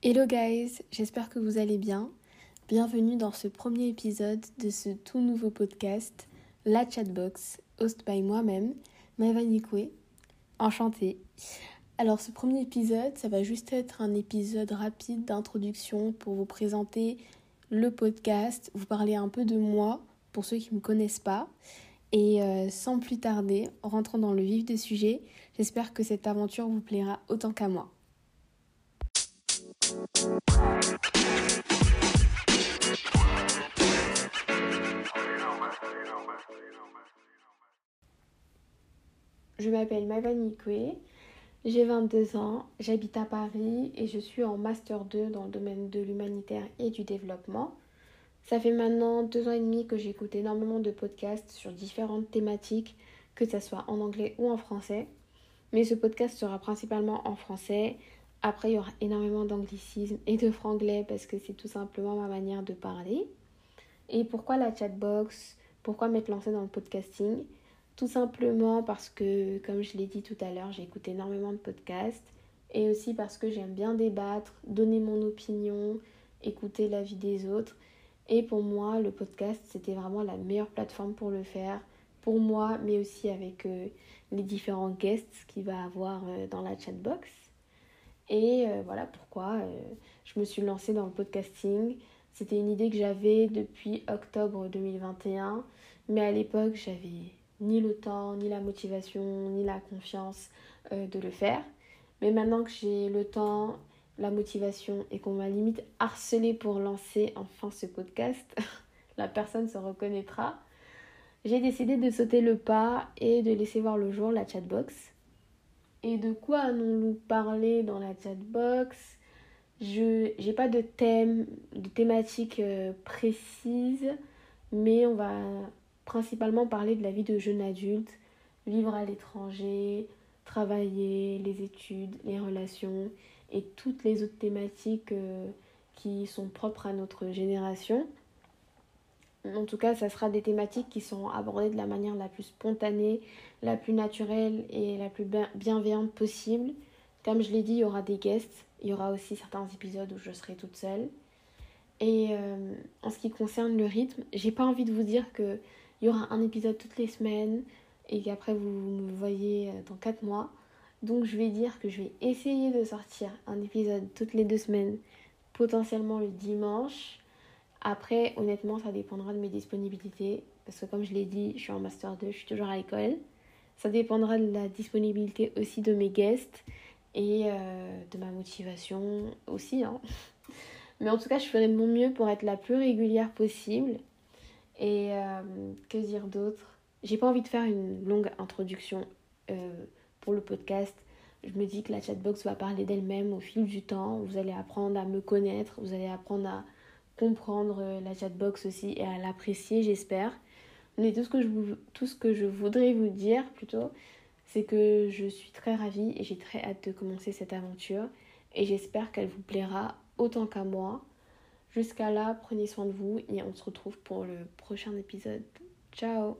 Hello guys, j'espère que vous allez bien. Bienvenue dans ce premier épisode de ce tout nouveau podcast, La Chatbox, host by moi-même, Maeva Nikwe. Enchantée. Alors ce premier épisode, ça va juste être un épisode rapide d'introduction pour vous présenter le podcast, vous parler un peu de moi pour ceux qui ne me connaissent pas. Et euh, sans plus tarder, rentrons dans le vif des sujets. J'espère que cette aventure vous plaira autant qu'à moi. Je m'appelle Maeva Nikwe, j'ai 22 ans, j'habite à Paris et je suis en Master 2 dans le domaine de l'humanitaire et du développement. Ça fait maintenant deux ans et demi que j'écoute énormément de podcasts sur différentes thématiques, que ce soit en anglais ou en français. Mais ce podcast sera principalement en français. Après, il y aura énormément d'anglicisme et de franglais parce que c'est tout simplement ma manière de parler. Et pourquoi la chatbox? Pourquoi m'être lancée dans le podcasting? Tout simplement parce que, comme je l'ai dit tout à l'heure, j'écoute énormément de podcasts et aussi parce que j'aime bien débattre, donner mon opinion, écouter la vie des autres. Et pour moi, le podcast, c'était vraiment la meilleure plateforme pour le faire. Pour moi, mais aussi avec euh, les différents guests qu'il va avoir euh, dans la chatbox. Et euh, voilà pourquoi je me suis lancée dans le podcasting. C'était une idée que j'avais depuis octobre 2021. Mais à l'époque, j'avais ni le temps, ni la motivation, ni la confiance euh, de le faire. Mais maintenant que j'ai le temps, la motivation et qu'on m'a limite harcelé pour lancer enfin ce podcast, la personne se reconnaîtra. J'ai décidé de sauter le pas et de laisser voir le jour la chatbox. Et de quoi allons-nous parler dans la chatbox Je n'ai pas de thème, de thématique euh, précise, mais on va principalement parler de la vie de jeune adulte, vivre à l'étranger, travailler, les études, les relations et toutes les autres thématiques euh, qui sont propres à notre génération. En tout cas, ça sera des thématiques qui sont abordées de la manière la plus spontanée, la plus naturelle et la plus bienveillante possible. Comme je l'ai dit, il y aura des guests, il y aura aussi certains épisodes où je serai toute seule. Et euh, en ce qui concerne le rythme, j'ai pas envie de vous dire que il y aura un épisode toutes les semaines et qu'après vous me voyez euh, dans 4 mois. Donc je vais dire que je vais essayer de sortir un épisode toutes les deux semaines, potentiellement le dimanche. Après, honnêtement, ça dépendra de mes disponibilités. Parce que comme je l'ai dit, je suis en master 2, je suis toujours à l'école. Ça dépendra de la disponibilité aussi de mes guests et euh, de ma motivation aussi. Hein. Mais en tout cas, je ferai de mon mieux pour être la plus régulière possible. Et euh, que dire d'autre? J'ai pas envie de faire une longue introduction euh, pour le podcast. Je me dis que la chatbox va parler d'elle-même au fil du temps. Vous allez apprendre à me connaître, vous allez apprendre à comprendre euh, la chatbox aussi et à l'apprécier, j'espère. Mais tout ce, que je tout ce que je voudrais vous dire plutôt, c'est que je suis très ravie et j'ai très hâte de commencer cette aventure. Et j'espère qu'elle vous plaira autant qu'à moi. Jusqu'à là, prenez soin de vous et on se retrouve pour le prochain épisode. Ciao